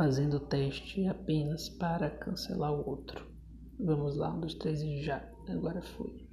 fazendo o teste apenas para cancelar o outro. Vamos lá, um, dos três e já. Agora foi.